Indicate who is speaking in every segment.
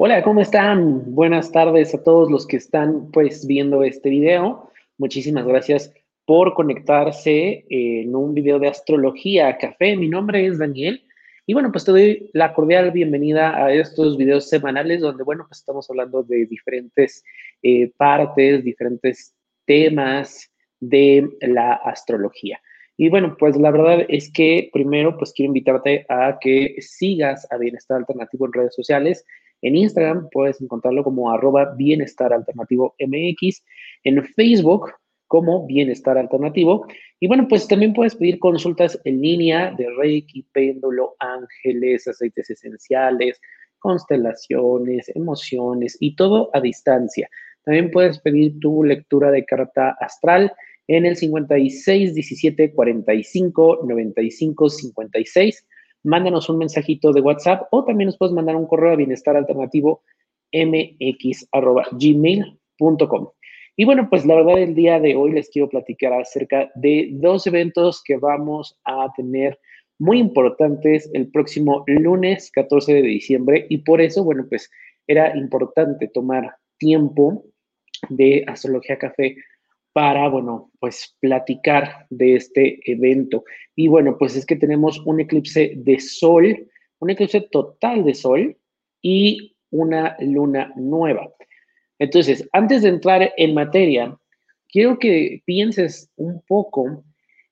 Speaker 1: Hola, ¿cómo están? Buenas tardes a todos los que están pues viendo este video. Muchísimas gracias por conectarse en un video de astrología café. Mi nombre es Daniel y bueno, pues te doy la cordial bienvenida a estos videos semanales donde bueno, pues estamos hablando de diferentes eh, partes, diferentes temas de la astrología. Y bueno, pues la verdad es que primero pues quiero invitarte a que sigas a Bienestar Alternativo en redes sociales. En Instagram puedes encontrarlo como arroba bienestar alternativo MX, en Facebook como bienestar alternativo. Y bueno, pues también puedes pedir consultas en línea de Reiki, péndulo, ángeles, aceites esenciales, constelaciones, emociones y todo a distancia. También puedes pedir tu lectura de carta astral en el 56 17 45 95 56 mándanos un mensajito de WhatsApp o también nos puedes mandar un correo a bienestar alternativo mx.gmail.com. Y bueno, pues la verdad el día de hoy les quiero platicar acerca de dos eventos que vamos a tener muy importantes el próximo lunes 14 de diciembre y por eso, bueno, pues era importante tomar tiempo de Astrología Café para, bueno, pues platicar de este evento. Y bueno, pues es que tenemos un eclipse de sol, un eclipse total de sol y una luna nueva. Entonces, antes de entrar en materia, quiero que pienses un poco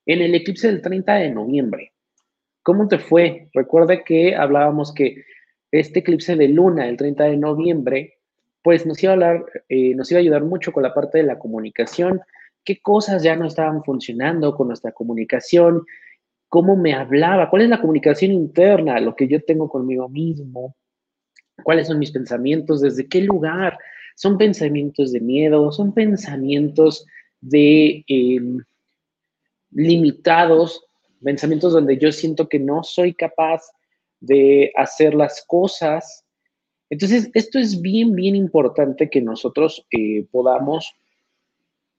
Speaker 1: en el eclipse del 30 de noviembre. ¿Cómo te fue? Recuerda que hablábamos que este eclipse de luna, el 30 de noviembre, pues nos iba a hablar, eh, nos iba a ayudar mucho con la parte de la comunicación, qué cosas ya no estaban funcionando con nuestra comunicación, cómo me hablaba, cuál es la comunicación interna, lo que yo tengo conmigo mismo, cuáles son mis pensamientos, desde qué lugar. Son pensamientos de miedo, son pensamientos de em, limitados, pensamientos donde yo siento que no soy capaz de hacer las cosas. Entonces, esto es bien, bien importante que nosotros eh, podamos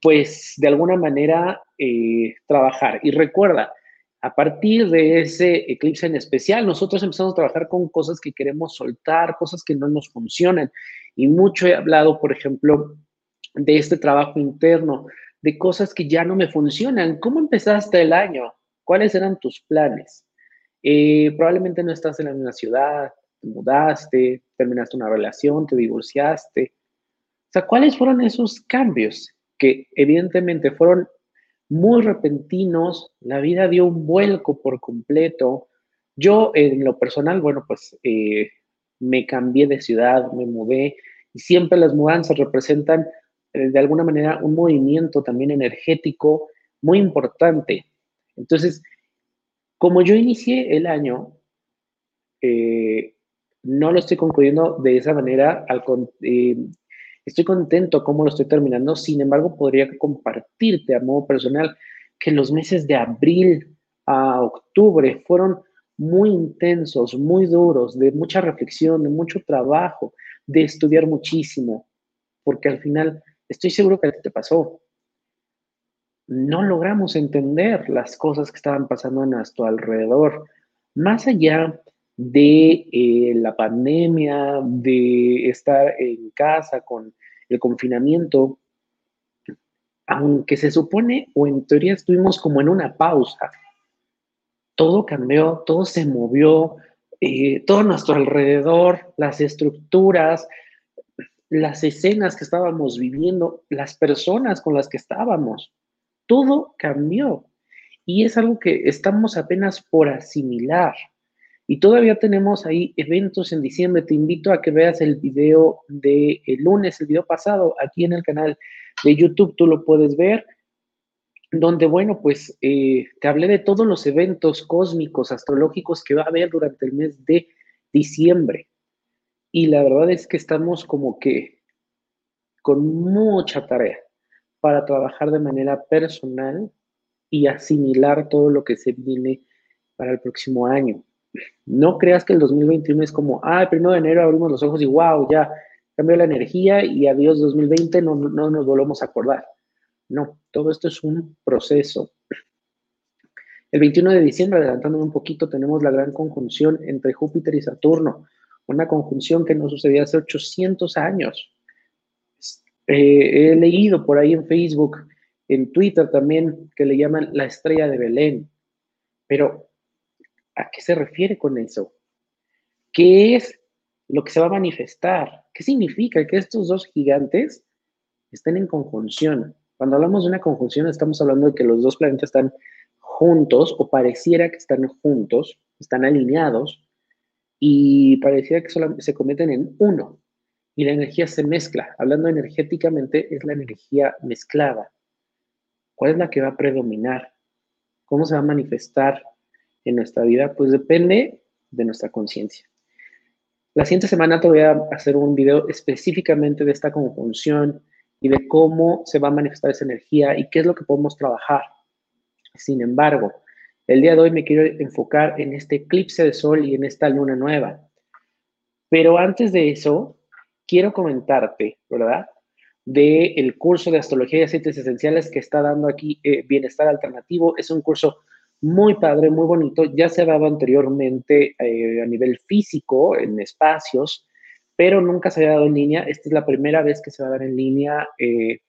Speaker 1: pues de alguna manera eh, trabajar. Y recuerda, a partir de ese eclipse en especial, nosotros empezamos a trabajar con cosas que queremos soltar, cosas que no nos funcionan. Y mucho he hablado, por ejemplo, de este trabajo interno, de cosas que ya no me funcionan. ¿Cómo empezaste el año? ¿Cuáles eran tus planes? Eh, probablemente no estás en la misma ciudad, te mudaste, terminaste una relación, te divorciaste. O sea, ¿cuáles fueron esos cambios? que evidentemente fueron muy repentinos, la vida dio un vuelco por completo. Yo en lo personal, bueno, pues eh, me cambié de ciudad, me mudé y siempre las mudanzas representan eh, de alguna manera un movimiento también energético muy importante. Entonces, como yo inicié el año, eh, no lo estoy concluyendo de esa manera, al, Estoy contento cómo lo estoy terminando, sin embargo, podría compartirte a modo personal que los meses de abril a octubre fueron muy intensos, muy duros, de mucha reflexión, de mucho trabajo, de estudiar muchísimo, porque al final estoy seguro que te pasó. No logramos entender las cosas que estaban pasando a nuestro alrededor, más allá de eh, la pandemia, de estar en casa con el confinamiento, aunque se supone o en teoría estuvimos como en una pausa, todo cambió, todo se movió, eh, todo nuestro alrededor, las estructuras, las escenas que estábamos viviendo, las personas con las que estábamos, todo cambió. Y es algo que estamos apenas por asimilar. Y todavía tenemos ahí eventos en diciembre. Te invito a que veas el video de el lunes, el video pasado, aquí en el canal de YouTube. Tú lo puedes ver, donde, bueno, pues eh, te hablé de todos los eventos cósmicos, astrológicos que va a haber durante el mes de diciembre. Y la verdad es que estamos como que con mucha tarea para trabajar de manera personal y asimilar todo lo que se viene para el próximo año. No creas que el 2021 es como, ah, el 1 de enero abrimos los ojos y wow, ya cambió la energía y adiós 2020, no, no nos volvemos a acordar. No, todo esto es un proceso. El 21 de diciembre, adelantándome un poquito, tenemos la gran conjunción entre Júpiter y Saturno. una conjunción que no sucedía hace 800 años. Eh, he leído por ahí en Facebook, en Twitter también, que le llaman la estrella de Belén. Pero, ¿a qué se refiere con eso? ¿Qué es lo que se va a manifestar? ¿Qué significa que estos dos gigantes estén en conjunción? Cuando hablamos de una conjunción, estamos hablando de que los dos planetas están juntos o pareciera que están juntos, están alineados y pareciera que solo se cometen en uno y la energía se mezcla. Hablando energéticamente, es la energía mezclada. ¿Cuál es la que va a predominar? ¿Cómo se va a manifestar en nuestra vida? Pues depende de nuestra conciencia. La siguiente semana te voy a hacer un video específicamente de esta conjunción y de cómo se va a manifestar esa energía y qué es lo que podemos trabajar. Sin embargo, el día de hoy me quiero enfocar en este eclipse de sol y en esta luna nueva. Pero antes de eso, quiero comentarte, ¿verdad? De el curso de astrología y aceites esenciales que está dando aquí eh, Bienestar Alternativo. Es un curso muy padre, muy bonito. Ya se ha dado anteriormente eh, a nivel físico, en espacios, pero nunca se había dado en línea. Esta es la primera vez que se va a dar en línea. Eh,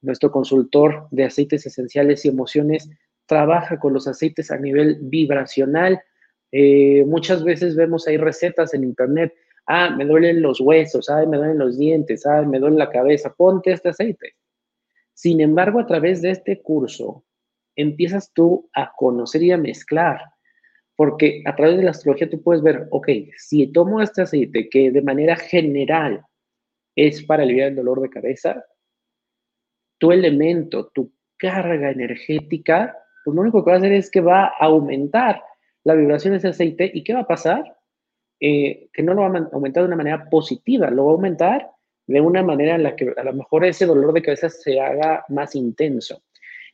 Speaker 1: nuestro consultor de aceites esenciales y emociones trabaja con los aceites a nivel vibracional. muchas veces vemos ahí recetas en internet ah, me duelen los huesos, ah, me duelen los dientes, ah, me duele la cabeza, ponte este aceite. Sin embargo, a través de este curso, empiezas tú a conocer y a mezclar, porque a través de la astrología tú puedes ver, ok, si tomo este aceite que de manera general es para aliviar el dolor de cabeza, tu elemento, tu carga energética, pues lo único que va a hacer es que va a aumentar la vibración de ese aceite y ¿qué va a pasar? Eh, que no lo va a aumentar de una manera positiva, lo va a aumentar de una manera en la que a lo mejor ese dolor de cabeza se haga más intenso.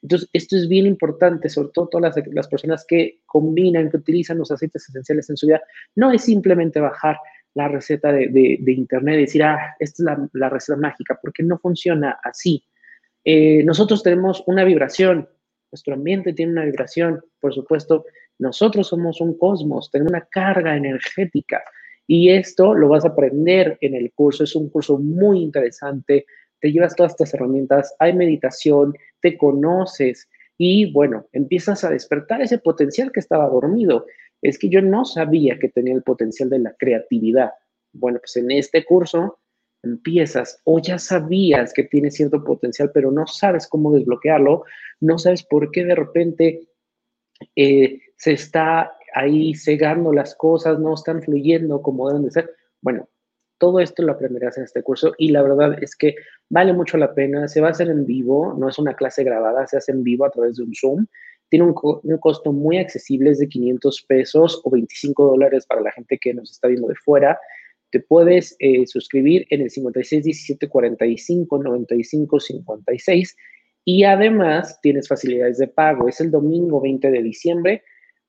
Speaker 1: Entonces, esto es bien importante, sobre todo todas las, personas que combinan, que utilizan los aceites esenciales en su vida. No es simplemente bajar la receta de, internet y decir, ah, esta es la, receta mágica, porque no funciona así. Eh, nosotros tenemos una vibración, nuestro ambiente tiene una vibración, por supuesto, nosotros somos un cosmos, tenemos una carga energética y esto lo vas a aprender en el curso. Es un curso muy interesante. Te llevas todas estas herramientas, hay meditación, te conoces y bueno, empiezas a despertar ese potencial que estaba dormido. Es que yo no sabía que tenía el potencial de la creatividad. Bueno, pues en este curso empiezas o ya sabías que tiene cierto potencial, pero no sabes cómo desbloquearlo, no sabes por qué de repente eh, se está ahí cegando las cosas, no están fluyendo como deben de ser. Bueno, todo esto lo aprenderás en este curso y la verdad es que vale mucho la pena. Se va a hacer en vivo, no es una clase grabada, se hace en vivo a través de un Zoom. Tiene un, costo muy accesible, es de 500 pesos o 25 dólares para la gente que nos está viendo de fuera. Te puedes eh, suscribir en el 56 17 45 95 56 y además tienes facilidades de pago. Es el domingo 20 de diciembre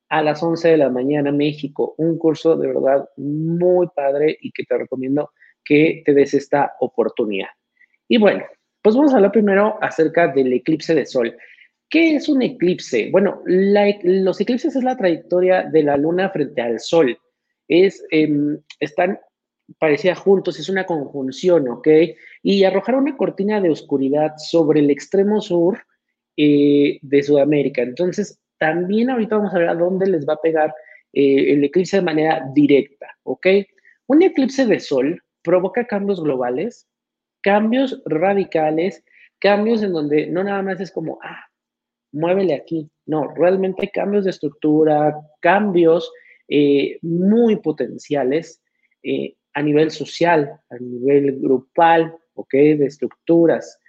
Speaker 1: a las 11 de la mañana México. Un curso de verdad muy padre y que te recomiendo que te des esta oportunidad. Y bueno, pues vamos a hablar primero acerca del eclipse de sol. ¿Qué es un eclipse? Bueno, los eclipses es la trayectoria de la luna frente al sol. Es, em, están parecía juntos, es una conjunción, ¿ok? Y arrojar una cortina de oscuridad sobre el extremo sur eh, de Sudamérica. Entonces, también ahorita vamos a ver a dónde les va a pegar eh, el eclipse de manera directa, ¿ok? Un eclipse de sol provoca cambios globales, cambios radicales, cambios en donde no nada más es como, ah, muévele aquí. No, realmente cambios de estructura, cambios eh, muy potenciales eh, a nivel social, a nivel grupal, ¿ok? De estructuras.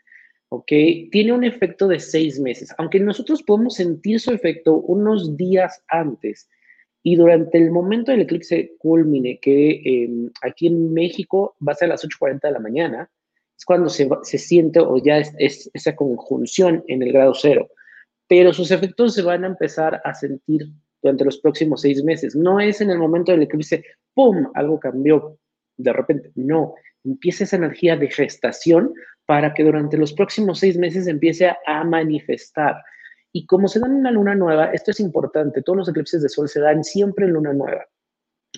Speaker 1: ¿Ok? Tiene un efecto de seis meses, aunque nosotros podemos sentir su efecto unos días antes y durante el momento del eclipse culmine, que em, aquí en México va a ser a las 8.40 de la mañana, es cuando se, se siente o ya es, esa conjunción en el grado cero, pero sus efectos se van a empezar a sentir durante los próximos seis meses. No es en el momento del eclipse, ¡pum!, algo cambió de repente. No, empieza esa energía de gestación para que durante los próximos seis meses empiece a manifestar. Y como se dan una luna nueva, esto es importante, todos los eclipses de sol se dan siempre en luna nueva.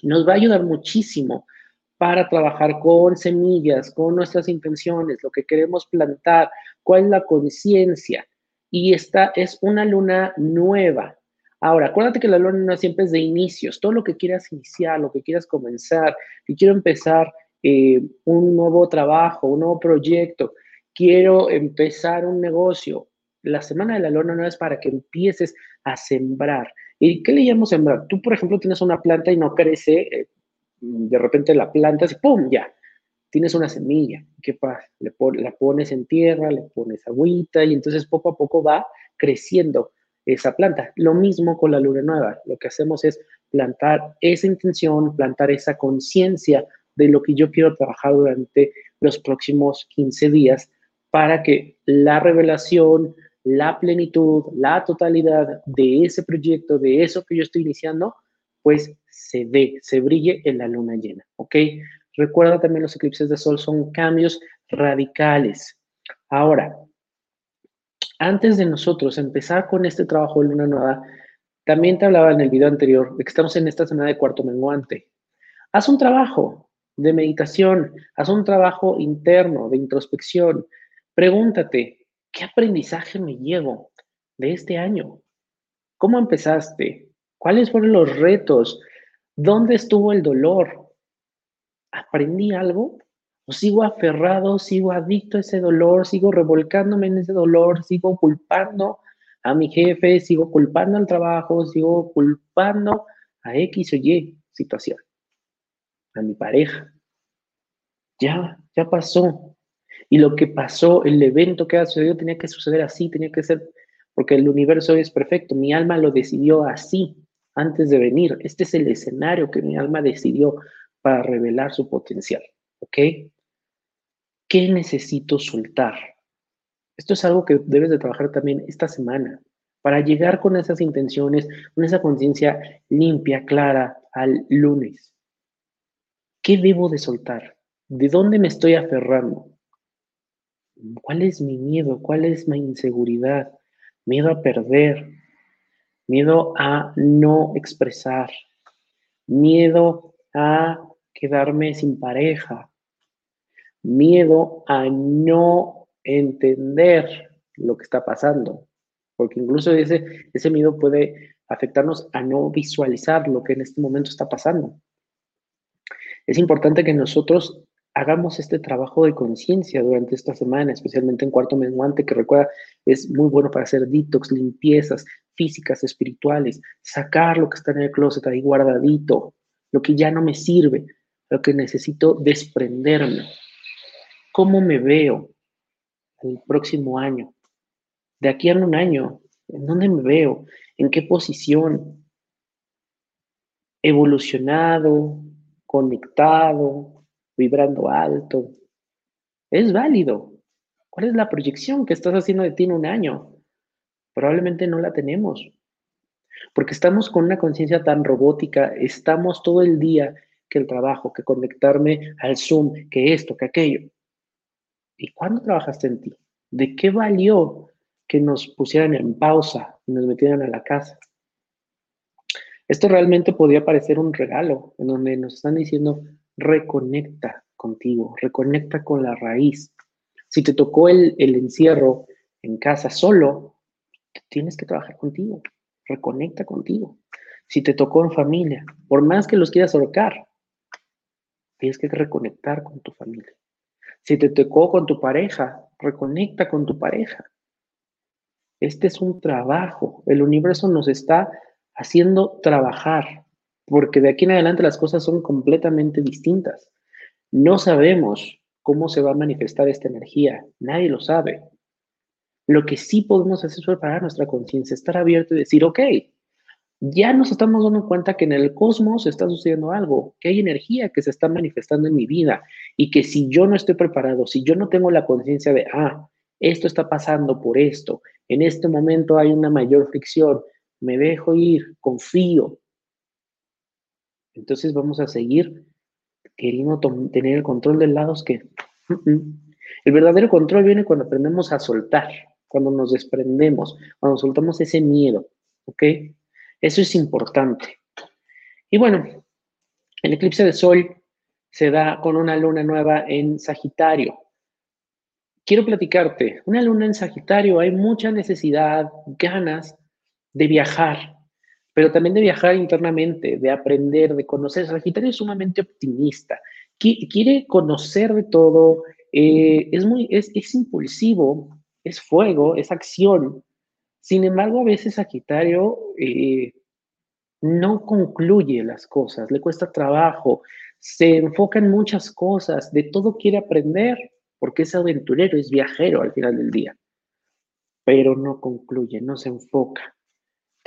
Speaker 1: Nos va a ayudar muchísimo para trabajar con semillas, con nuestras intenciones, lo que queremos plantar, cuál es la conciencia. Y esta es una luna nueva. Ahora, acuérdate que la luna nueva siempre es de inicios. Todo lo que quieras iniciar, lo que quieras comenzar, que quiero empezar eh, un nuevo trabajo, un nuevo proyecto, quiero empezar un negocio. La semana de la luna nueva es para que empieces a sembrar. ¿Y qué le llamamos sembrar? Tú, por ejemplo, tienes una planta y no crece, eh, de repente la plantas y ¡pum! Ya, tienes una semilla. ¿Qué pasa? Le la pones en tierra, le pones agüita y entonces poco a poco va creciendo esa planta. Lo mismo con la luna nueva. Lo que hacemos es plantar esa intención, plantar esa conciencia de lo que yo quiero trabajar durante los próximos 15 días para que la revelación, la plenitud, la totalidad de ese proyecto, de eso que yo estoy iniciando, pues se ve, se brille en la luna llena, ¿ok? Recuerda también los eclipses de sol son cambios radicales. Ahora, antes de nosotros empezar con este trabajo de luna nueva, también te hablaba en el video anterior de que estamos en esta semana de cuarto menguante. Haz un trabajo de meditación, haz un trabajo interno de introspección. Pregúntate, ¿qué aprendizaje me llevo de este año? ¿Cómo empezaste? ¿Cuáles fueron los retos? ¿Dónde estuvo el dolor? ¿Aprendí algo? ¿O sigo aferrado, sigo adicto a ese dolor, sigo revolcándome en ese dolor, sigo culpando a mi jefe, sigo culpando al trabajo, sigo culpando a X o Y situación, a mi pareja? Ya, ya pasó. Y lo que pasó, el evento que ha sucedido tenía que suceder así, tenía que ser, porque el universo es perfecto, mi alma lo decidió así antes de venir. Este es el escenario que mi alma decidió para revelar su potencial. ¿Ok? ¿Qué necesito soltar? Esto es algo que debes de trabajar también esta semana para llegar con esas intenciones, con esa conciencia limpia, clara al lunes. ¿Qué debo de soltar? ¿De dónde me estoy aferrando? ¿Cuál es mi miedo? ¿Cuál es mi inseguridad? Miedo a perder, miedo a no expresar, miedo a quedarme sin pareja, miedo a no entender lo que está pasando, porque incluso ese, ese miedo puede afectarnos a no visualizar lo que en este momento está pasando. Es importante que nosotros hagamos este trabajo de conciencia durante esta semana, especialmente en cuarto menguante, que recuerda, es muy bueno para hacer detox, limpiezas físicas, espirituales, sacar lo que está en el closet ahí guardadito, lo que ya no me sirve, lo que necesito desprenderme. ¿Cómo me veo el próximo año? De aquí a un año, ¿en dónde me veo? ¿En qué posición? Evolucionado, conectado, vibrando alto. Es válido. ¿Cuál es la proyección que estás haciendo de ti en un año? Probablemente no la tenemos. Porque estamos con una conciencia tan robótica, estamos todo el día que el trabajo, que conectarme al Zoom, que esto, que aquello. ¿Y cuándo trabajaste en ti? ¿De qué valió que nos pusieran en pausa y nos metieran a la casa? Esto realmente podría parecer un regalo en donde nos están diciendo, reconecta contigo, reconecta con la raíz. Si te tocó el, encierro en casa solo, tienes que trabajar contigo, reconecta contigo. Si te tocó en familia, por más que los quieras ahorcar, tienes que reconectar con tu familia. Si te tocó con tu pareja, reconecta con tu pareja. Este es un trabajo. El universo nos está haciendo trabajar porque de aquí en adelante las cosas son completamente distintas. No sabemos cómo se va a manifestar esta energía, nadie lo sabe. Lo que sí podemos hacer es preparar nuestra conciencia, estar abierto y decir, ok, ya nos estamos dando cuenta que en el cosmos está sucediendo algo, que hay energía que se está manifestando en mi vida y que si yo no estoy preparado, si yo no tengo la conciencia de, ah, esto está pasando por esto, en este momento hay una mayor fricción, me dejo ir, confío, entonces vamos a seguir queriendo tener el control de lados que... El verdadero control viene cuando aprendemos a soltar, cuando nos desprendemos, cuando soltamos ese miedo, ¿ok? Eso es importante. Y bueno, el eclipse de sol se da con una luna nueva en Sagitario. Quiero platicarte, una luna en Sagitario, hay mucha necesidad, ganas de viajar, pero también de viajar internamente, de aprender, de conocer. Sagitario es sumamente optimista, quiere conocer de todo, eh, es, muy, es, es impulsivo, es fuego, es acción. Sin embargo, a veces Sagitario eh, no concluye las cosas, le cuesta trabajo, se enfoca en muchas cosas, de todo quiere aprender, porque es aventurero, es viajero al final del día, pero no concluye, no se enfoca.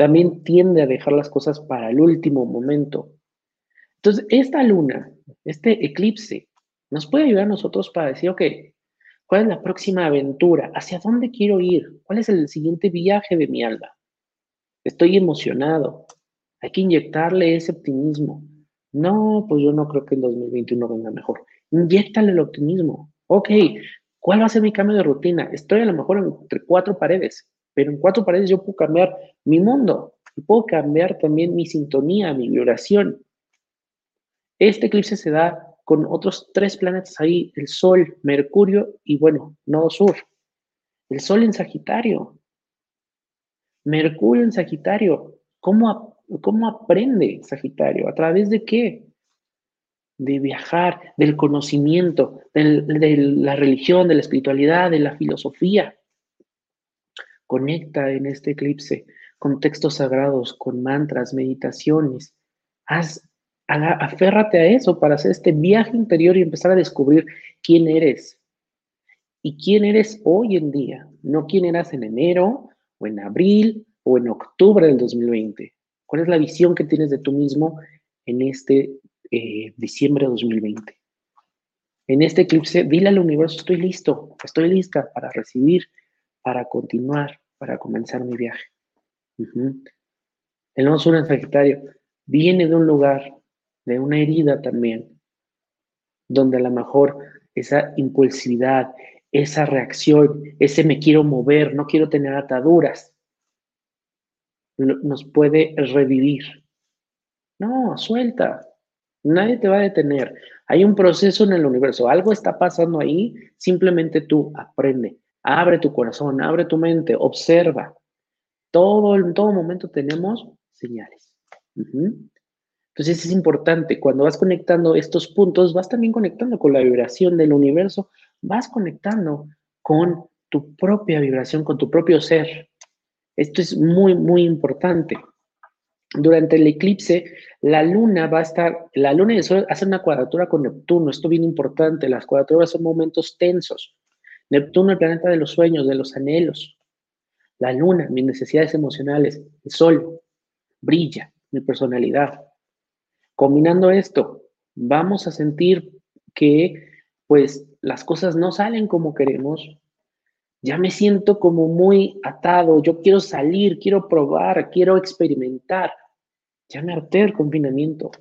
Speaker 1: También tiende a dejar las cosas para el último momento. Entonces, esta luna, este eclipse, nos puede ayudar a nosotros para decir, ok, ¿cuál es la próxima aventura? ¿Hacia dónde quiero ir? ¿Cuál es el siguiente viaje de mi alma? Estoy emocionado. Hay que inyectarle ese optimismo. No, pues yo no creo que el 2021 venga mejor. Inyectale el optimismo. Ok, ¿cuál va a ser mi cambio de rutina? Estoy a lo mejor entre cuatro paredes, pero en cuatro paredes yo puedo cambiar mi mundo y puedo cambiar también mi sintonía, mi vibración. Este eclipse se da con otros tres planetas ahí, el Sol, Mercurio y bueno, Nodo Sur. El Sol en Sagitario. Mercurio en Sagitario. ¿Cómo, cómo aprende Sagitario? ¿A través de qué? De viajar, del conocimiento, de la religión, de la espiritualidad, de la filosofía. Conecta en este eclipse con textos sagrados, con mantras, meditaciones. Haz, aférrate a eso para hacer este viaje interior y empezar a descubrir quién eres. Y quién eres hoy en día, no quién eras en enero o en abril o en octubre del 2020. ¿Cuál es la visión que tienes de tú mismo en este eh, diciembre de 2020? En este eclipse, dile al universo, estoy listo, estoy lista para recibir, para continuar, para comenzar mi viaje. El no sur en Sagitario viene de un lugar, de una herida también, donde a lo mejor esa impulsividad, esa reacción, ese me quiero mover, no quiero tener ataduras, nos puede revivir. No, suelta. Nadie te va a detener. Hay un proceso en el universo. Algo está pasando ahí. Simplemente tú aprende. Abre tu corazón, abre tu mente, observa. Todo, en todo momento tenemos señales. Entonces es importante, cuando vas conectando estos puntos, vas también conectando con la vibración del universo, vas conectando con tu propia vibración, con tu propio ser. Esto es muy, muy importante. Durante el eclipse, la luna va a estar, la luna y el sol hacen una cuadratura con Neptuno, esto es bien importante, las cuadraturas son momentos tensos. Neptuno, el planeta de los sueños, de los anhelos. La luna, mis necesidades emocionales. El sol, brilla, mi personalidad. Combinando esto, vamos a sentir que pues las cosas no salen como queremos, ya me siento como muy atado, yo quiero salir, quiero probar, quiero experimentar. Ya me harté el confinamiento.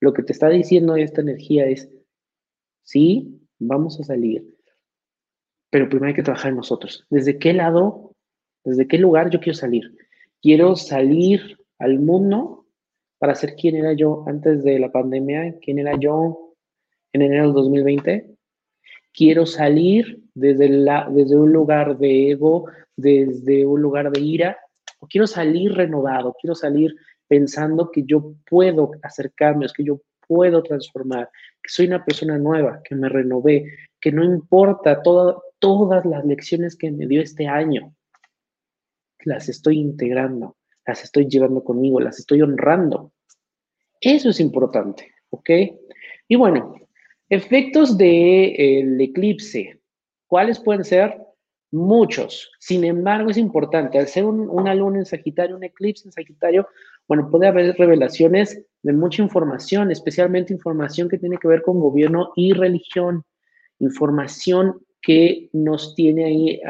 Speaker 1: Lo que te está diciendo esta energía es, sí, vamos a salir, pero primero hay que trabajar en nosotros. ¿Desde qué lado, desde qué lugar yo quiero salir? Quiero salir al mundo para ser quien era yo antes de la pandemia, quién era yo en enero del 2020. Quiero salir desde, la, desde un lugar de ego, desde un lugar de ira, o quiero salir renovado, quiero salir pensando que yo puedo hacer cambios, que yo puedo transformar, que soy una persona nueva, que me renové, que no importa todas las lecciones que me dio este año, las estoy integrando, las estoy llevando conmigo, las estoy honrando. Eso es importante, ¿ok? Y bueno, efectos del eclipse. ¿Cuáles pueden ser? Muchos. Sin embargo, es importante, al ser una luna en Sagitario, un eclipse en Sagitario, bueno, puede haber revelaciones de mucha información, especialmente información que tiene que ver con gobierno y religión, información que nos tiene ahí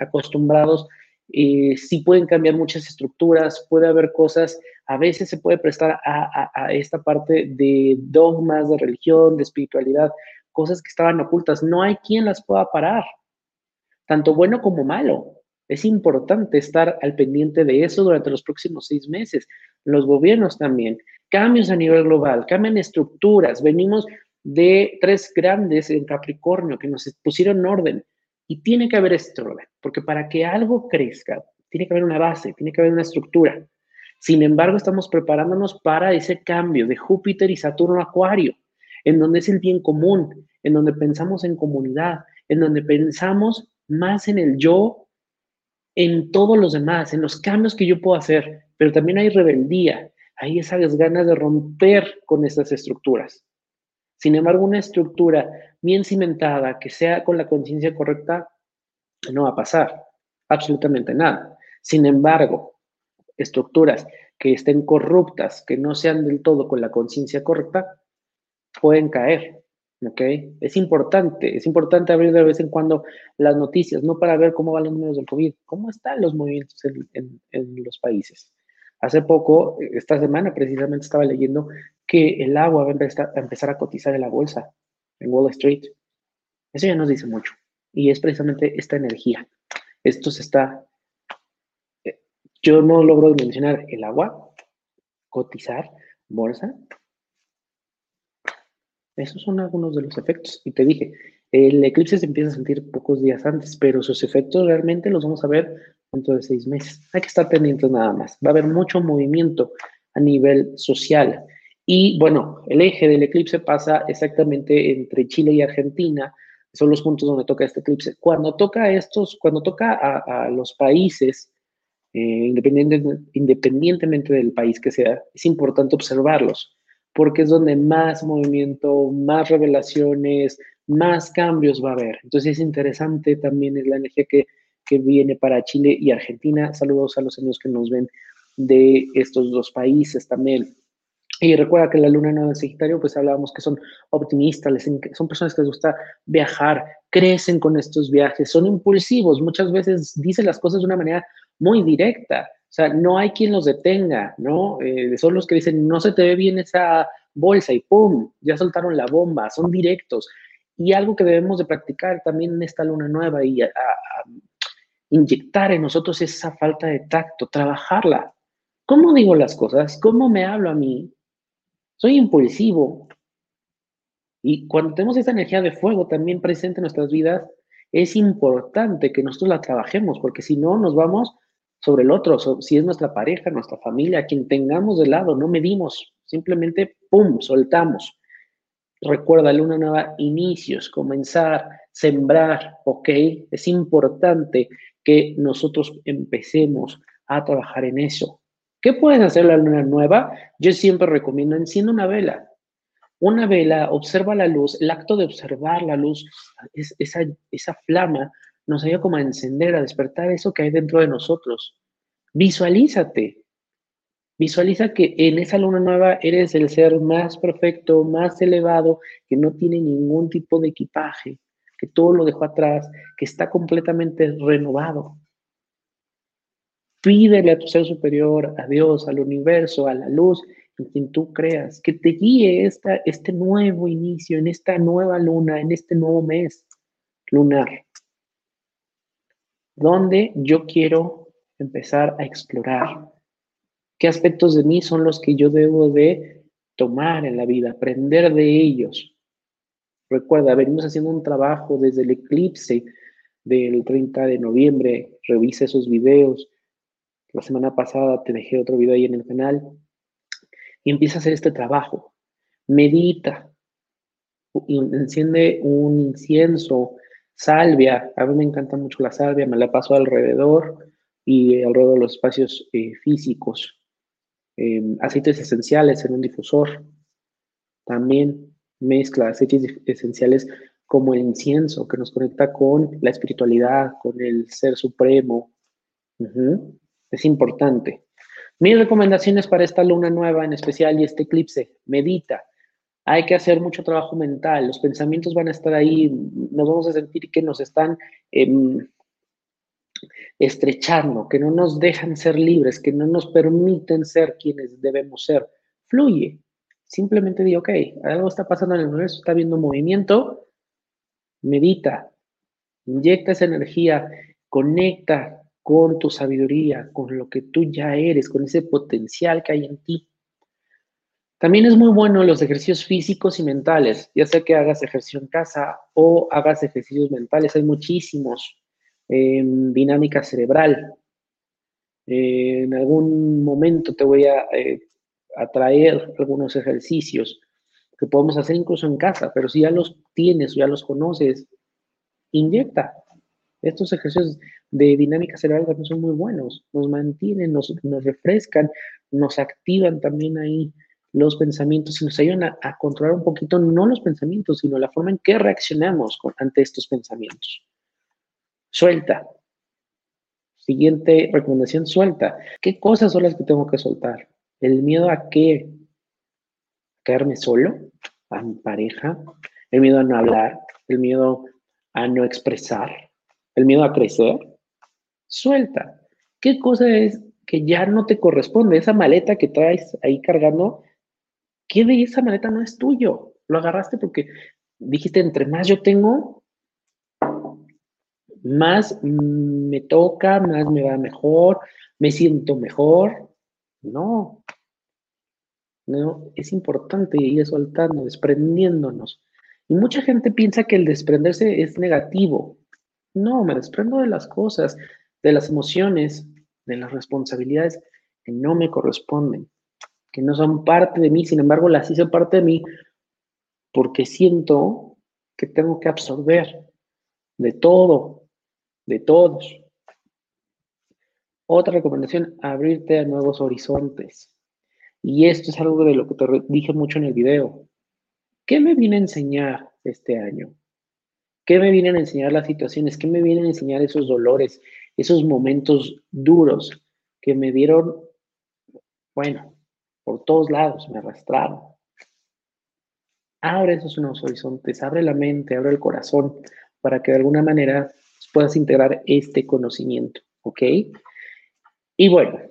Speaker 1: acostumbrados. Eh, sí pueden cambiar muchas estructuras, puede haber cosas, a veces se puede prestar a esta parte de dogmas de religión, de espiritualidad, cosas que estaban ocultas. No hay quien las pueda parar, tanto bueno como malo. Es importante estar al pendiente de eso durante los próximos seis meses. Los gobiernos también. cambios a nivel global, cambian estructuras. Venimos de tres grandes en Capricornio que nos pusieron orden y tiene que haber este orden, porque para que algo crezca, tiene que haber una base, tiene que haber una estructura. Sin embargo, estamos preparándonos para ese cambio de Júpiter y Saturno Acuario, en donde es el bien común, en donde pensamos en comunidad, en donde pensamos más en el yo, en todos los demás, en los cambios que yo puedo hacer, pero también hay rebeldía, hay esas ganas de romper con esas estructuras. Sin embargo, una estructura bien cimentada, que sea con la conciencia correcta, no va a pasar absolutamente nada. Sin embargo, estructuras que estén corruptas, que no sean del todo con la conciencia correcta, pueden caer. ¿Ok? Es importante, es importante abrir de vez en cuando las noticias, no para ver cómo van los números del COVID, cómo están los movimientos en, los países. Hace poco, esta semana precisamente estaba leyendo que el agua va a empezar a cotizar en la bolsa, en Wall Street. Eso ya nos dice mucho. Y es precisamente esta energía. Esto se está yo no logro mencionar el agua, cotizar, bolsa. Esos son algunos de los efectos. Y te dije, el eclipse se empieza a sentir pocos días antes, pero sus efectos realmente los vamos a ver dentro de seis meses. Hay que estar pendientes nada más. Va a haber mucho movimiento a nivel social. Y bueno, el eje del eclipse pasa exactamente entre Chile y Argentina. Son los puntos donde toca este eclipse. Cuando toca estos, cuando toca a, los países eh, independientemente del país que sea, es importante observarlos, porque es donde más movimiento, más revelaciones, más cambios va a haber. Entonces es interesante también es la energía que, que viene para Chile y Argentina. Saludos a los amigos que nos ven de estos dos países también. Y recuerda que la luna nueva en Sagitario, pues hablábamos que son optimistas, son personas que les gusta viajar, crecen con estos viajes, son impulsivos, muchas veces dicen las cosas de una manera muy directa. O sea, no hay quien los detenga, ¿no? Eh, son los que dicen, no se te ve bien esa bolsa y ¡pum! Ya soltaron la bomba, son directos. Y algo que debemos de practicar también en esta luna nueva y inyectar en nosotros esa falta de tacto, trabajarla. ¿Cómo digo las cosas? ¿Cómo me hablo a mí? Soy impulsivo. Y cuando tenemos esa energía de fuego también presente en nuestras vidas, es importante que nosotros la trabajemos, porque si no, nos vamos sobre el otro, si es nuestra pareja, nuestra familia, quien tengamos de lado, no medimos, simplemente, ¡pum!, soltamos. Recuerda, luna nueva, inicios, comenzar, sembrar, ¿ok? Es importante que nosotros empecemos a trabajar en eso. ¿Qué puedes hacer la luna nueva? Yo siempre recomiendo, enciende una vela. Una vela, observa la luz, el acto de observar la luz, esa, esa flama nos ayuda como a encender, a despertar eso que hay dentro de nosotros. Visualízate. Visualiza que en esa luna nueva eres el ser más perfecto, más elevado, que no tiene ningún tipo de equipaje, que todo lo dejó atrás, que está completamente renovado. Pídele a tu ser superior, a Dios, al universo, a la luz, en quien tú creas, que te guíe esta, este nuevo inicio, en esta nueva luna, en este nuevo mes lunar donde yo quiero empezar a explorar qué aspectos de mí son los que yo debo de tomar en la vida, aprender de ellos. Recuerda, venimos haciendo un trabajo desde el eclipse del 30 de noviembre, revisa esos videos. La semana pasada te dejé otro video ahí en el canal y empieza a hacer este trabajo. Medita, enciende un incienso, Salvia, a mí me encanta mucho la salvia, me la paso alrededor y alrededor de los espacios eh, físicos. Em, aceites esenciales en un difusor. También mezcla aceites esenciales como el incienso, que nos conecta con la espiritualidad, con el ser supremo. Es importante. Mis recomendaciones para esta luna nueva en especial y este eclipse, medita, hay que hacer mucho trabajo mental, los pensamientos van a estar ahí, nos vamos a sentir que nos están em, estrechando, que no nos dejan ser libres, que no nos permiten ser quienes debemos ser. Fluye. Simplemente di, ok, algo está pasando en el universo, está habiendo movimiento, medita, inyecta esa energía, conecta con tu sabiduría, con lo que tú ya eres, con ese potencial que hay en ti. También es muy bueno los ejercicios físicos y mentales, ya sea que hagas ejercicio en casa o hagas ejercicios mentales, hay muchísimos. en dinámica cerebral. en algún momento te voy a, eh, traer algunos ejercicios que podemos hacer incluso en casa, pero si ya los tienes o ya los conoces, inyecta. Estos ejercicios de dinámica cerebral también son muy buenos, nos mantienen, nos, refrescan, nos activan también ahí los pensamientos y nos ayudan a, controlar un poquito no los pensamientos, sino la forma en que reaccionamos ante estos pensamientos. Suelta. Siguiente recomendación, suelta. ¿Qué cosas son las que tengo que soltar? ¿El miedo a qué? ¿Quedarme solo? ¿A mi pareja? ¿El miedo a no hablar? ¿El miedo a no expresar? ¿El miedo a crecer? Suelta. ¿Qué cosa es que ya no te corresponde? Esa maleta que traes ahí cargando ¿qué de esa maleta no es tuyo? Lo agarraste porque dijiste, entre más yo tengo, más me toca, más me va mejor, me siento mejor. No, no, es importante ir soltando, desprendiéndonos. Y mucha gente piensa que el desprenderse es negativo. No, me desprendo de las cosas, de las emociones, de las responsabilidades que no me corresponden que no son parte de mí, sin embargo las hice parte de mí porque siento que tengo que absorber de todo, de todos. Otra recomendación, abrirte a nuevos horizontes. Y esto es algo de lo que te dije mucho en el video. ¿Qué me viene a enseñar este año? ¿Qué me vienen a enseñar las situaciones? ¿Qué me vienen a enseñar esos dolores, esos momentos duros que me dieron, bueno, por todos lados, me arrastraron. Abre esos nuevos horizontes, abre la mente, abre el corazón para que de alguna manera puedas integrar este conocimiento, ¿ok? Y bueno,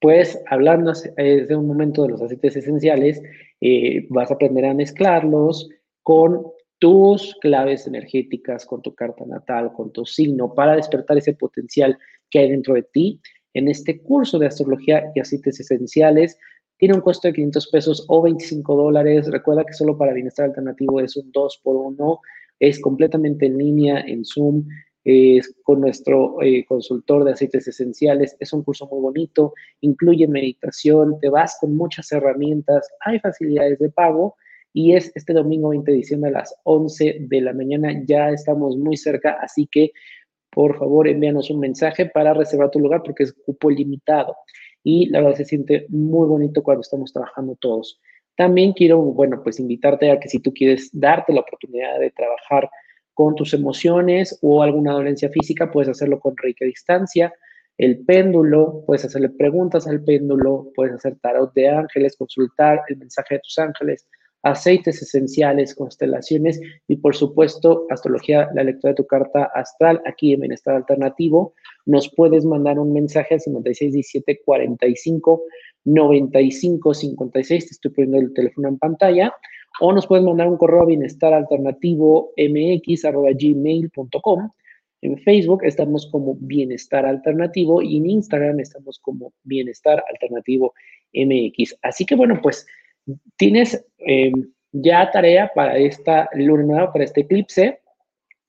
Speaker 1: pues hablando de un momento de los aceites esenciales, eh, vas a aprender a mezclarlos con tus claves energéticas, con tu carta natal, con tu signo, para despertar ese potencial que hay dentro de ti. En este curso de astrología y aceites esenciales tiene un costo de 500 pesos o 25 dólares. Recuerda que solo para bienestar alternativo es un 2 por 1. Es completamente en línea, en Zoom, es con nuestro eh, consultor de aceites esenciales. Es un curso muy bonito, incluye meditación, te vas con muchas herramientas, hay facilidades de pago y es este domingo 20 de diciembre a las 11 de la mañana. Ya estamos muy cerca, así que por favor envíanos un mensaje para reservar tu lugar porque es cupo limitado y la verdad se siente muy bonito cuando estamos trabajando todos. También quiero, bueno, pues invitarte a que si tú quieres darte la oportunidad de trabajar con tus emociones o alguna dolencia física, puedes hacerlo con Reiki a distancia. El péndulo, puedes hacerle preguntas al péndulo, puedes hacer tarot de ángeles, consultar el mensaje de tus ángeles, aceites esenciales, constelaciones y por supuesto astrología, la lectura de tu carta astral aquí en Bienestar Alternativo. Nos puedes mandar un mensaje al 5617 45 95 56, te estoy poniendo el teléfono en pantalla, o nos puedes mandar un correo a bienestar alternativo mx gmail.com. En Facebook estamos como Bienestar Alternativo y en Instagram estamos como Bienestar Alternativo MX. Así que bueno, pues tienes eh, ya tarea para esta luna nueva, para este eclipse,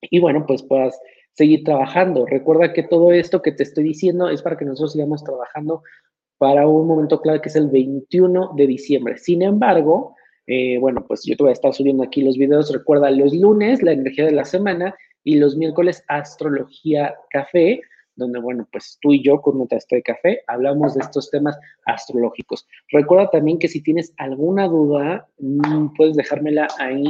Speaker 1: y bueno, pues puedas seguir trabajando. Recuerda que todo esto que te estoy diciendo es para que nosotros sigamos trabajando para un momento clave que es el 21 de diciembre. Sin embargo, eh, bueno, pues yo te voy a estar subiendo aquí los videos. Recuerda, los lunes, la energía de la semana, y los miércoles, astrología café donde, bueno, pues tú y yo con nuestra de café hablamos de estos temas astrológicos. Recuerda también que si tienes alguna duda, mm, puedes dejármela ahí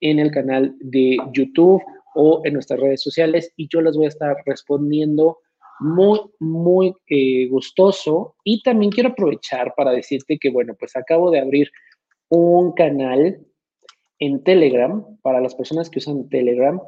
Speaker 1: en el canal de YouTube o en nuestras redes sociales y yo las voy a estar respondiendo muy, muy eh, gustoso. Y también quiero aprovechar para decirte que, bueno, pues acabo de abrir un canal en Telegram para las personas que usan Telegram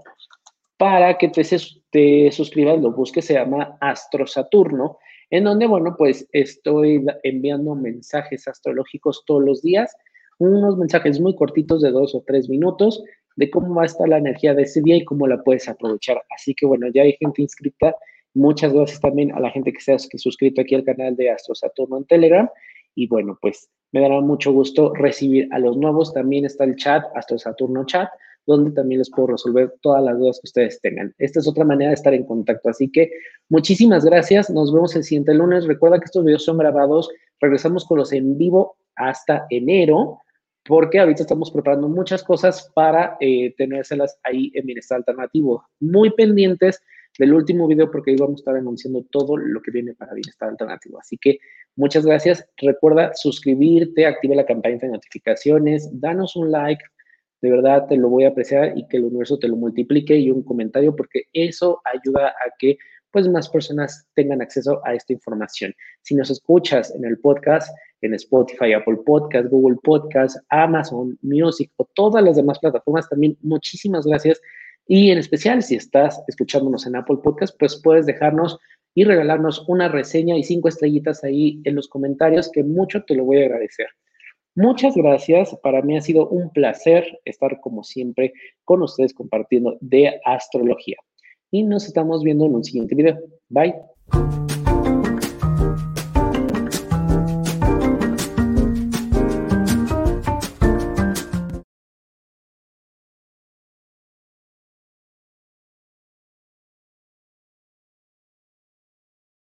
Speaker 1: para que te, te suscribas, lo busques, se llama Astro Saturno, en donde, bueno, pues estoy enviando mensajes astrológicos todos los días, unos mensajes muy cortitos de dos o tres minutos de cómo va a estar la energía de ese día y cómo la puedes aprovechar. Así que, bueno, ya hay gente inscrita. Muchas gracias también a la gente que se ha suscrito aquí al canal de Astro Saturno en Telegram. Y bueno, pues me dará mucho gusto recibir a los nuevos. También está el chat, Astro Saturno Chat, donde también les puedo resolver todas las dudas que ustedes tengan. Esta es otra manera de estar en contacto. Así que muchísimas gracias. Nos vemos el siguiente lunes. Recuerda que estos videos son grabados. Regresamos con los en vivo hasta enero, porque ahorita estamos preparando muchas cosas para eh, tenérselas ahí en Bienestar Alternativo. Muy pendientes del último video porque ahí vamos a estar anunciando todo lo que viene para Bienestar Alternativo. Así que muchas gracias. Recuerda suscribirte, activa la campanita de notificaciones, danos un like. De verdad te lo voy a apreciar y que el universo te lo multiplique y un comentario porque eso ayuda a que pues más personas tengan acceso a esta información. Si nos escuchas en el podcast, en Spotify, Apple Podcast, Google Podcast, Amazon Music o todas las demás plataformas, también muchísimas gracias. Y en especial, si estás escuchándonos en Apple Podcast, pues puedes dejarnos y regalarnos una reseña y cinco estrellitas ahí en los comentarios, que mucho te lo voy a agradecer. Muchas gracias. Para mí ha sido un placer estar como siempre con ustedes compartiendo de astrología. Y nos estamos viendo en un siguiente video. Bye.